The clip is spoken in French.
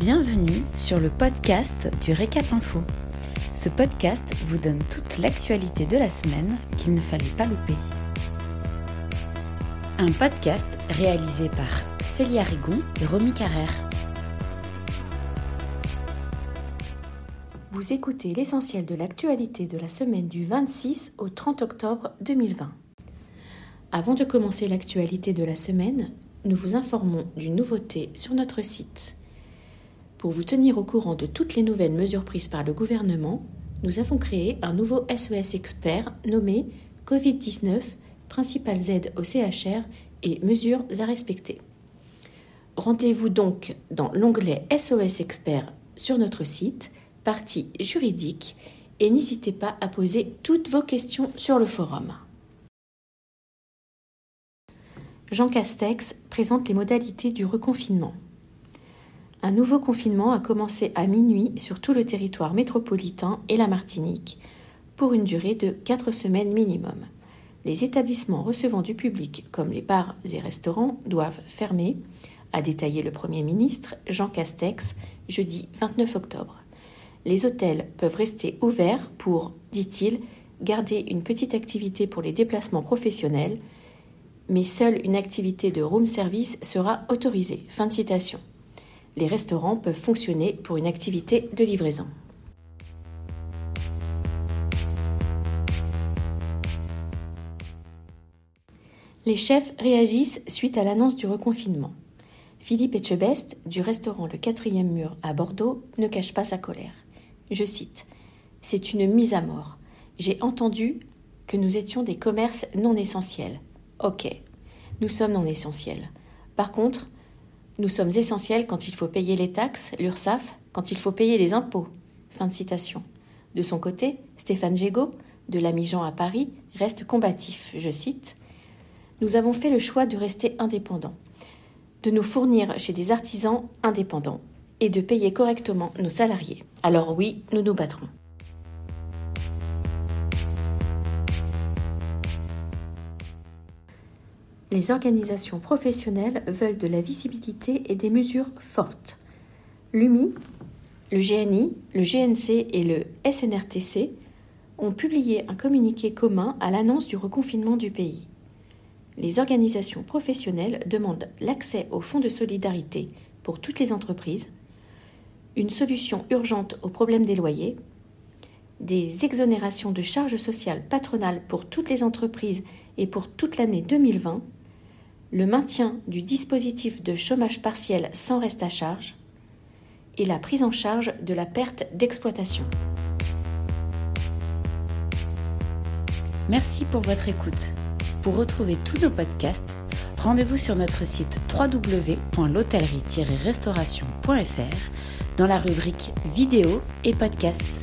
Bienvenue sur le podcast du Récap Info. Ce podcast vous donne toute l'actualité de la semaine qu'il ne fallait pas louper. Un podcast réalisé par Célia Rigon et Romy Carrère. Vous écoutez l'essentiel de l'actualité de la semaine du 26 au 30 octobre 2020. Avant de commencer l'actualité de la semaine, nous vous informons d'une nouveauté sur notre site. Pour vous tenir au courant de toutes les nouvelles mesures prises par le gouvernement, nous avons créé un nouveau SES expert nommé Covid-19, principales aides au CHR et mesures à respecter. Rendez-vous donc dans l'onglet SOS expert sur notre site, partie juridique, et n'hésitez pas à poser toutes vos questions sur le forum. Jean Castex présente les modalités du reconfinement. Un nouveau confinement a commencé à minuit sur tout le territoire métropolitain et la Martinique, pour une durée de 4 semaines minimum. Les établissements recevant du public, comme les bars et restaurants, doivent fermer, a détaillé le Premier ministre Jean Castex jeudi 29 octobre. Les hôtels peuvent rester ouverts pour, dit-il, garder une petite activité pour les déplacements professionnels, mais seule une activité de room service sera autorisée. Fin de citation. Les restaurants peuvent fonctionner pour une activité de livraison. Les chefs réagissent suite à l'annonce du reconfinement. Philippe Etchebest, du restaurant Le Quatrième Mur à Bordeaux, ne cache pas sa colère. Je cite C'est une mise à mort. J'ai entendu que nous étions des commerces non essentiels. Ok, nous sommes non essentiels. Par contre, nous sommes essentiels quand il faut payer les taxes, l'URSSAF, quand il faut payer les impôts. Fin de citation. De son côté, Stéphane Gégaud, de l'ami Jean à Paris, reste combatif. Je cite Nous avons fait le choix de rester indépendants, de nous fournir chez des artisans indépendants et de payer correctement nos salariés. Alors oui, nous nous battrons. Les organisations professionnelles veulent de la visibilité et des mesures fortes. L'UMI, le GNI, le GNC et le SNRTC ont publié un communiqué commun à l'annonce du reconfinement du pays. Les organisations professionnelles demandent l'accès au fonds de solidarité pour toutes les entreprises, une solution urgente au problème des loyers, des exonérations de charges sociales patronales pour toutes les entreprises et pour toute l'année 2020, le maintien du dispositif de chômage partiel sans reste à charge et la prise en charge de la perte d'exploitation. Merci pour votre écoute. Pour retrouver tous nos podcasts, rendez-vous sur notre site www.l'hôtellerie-restauration.fr dans la rubrique vidéo et podcasts.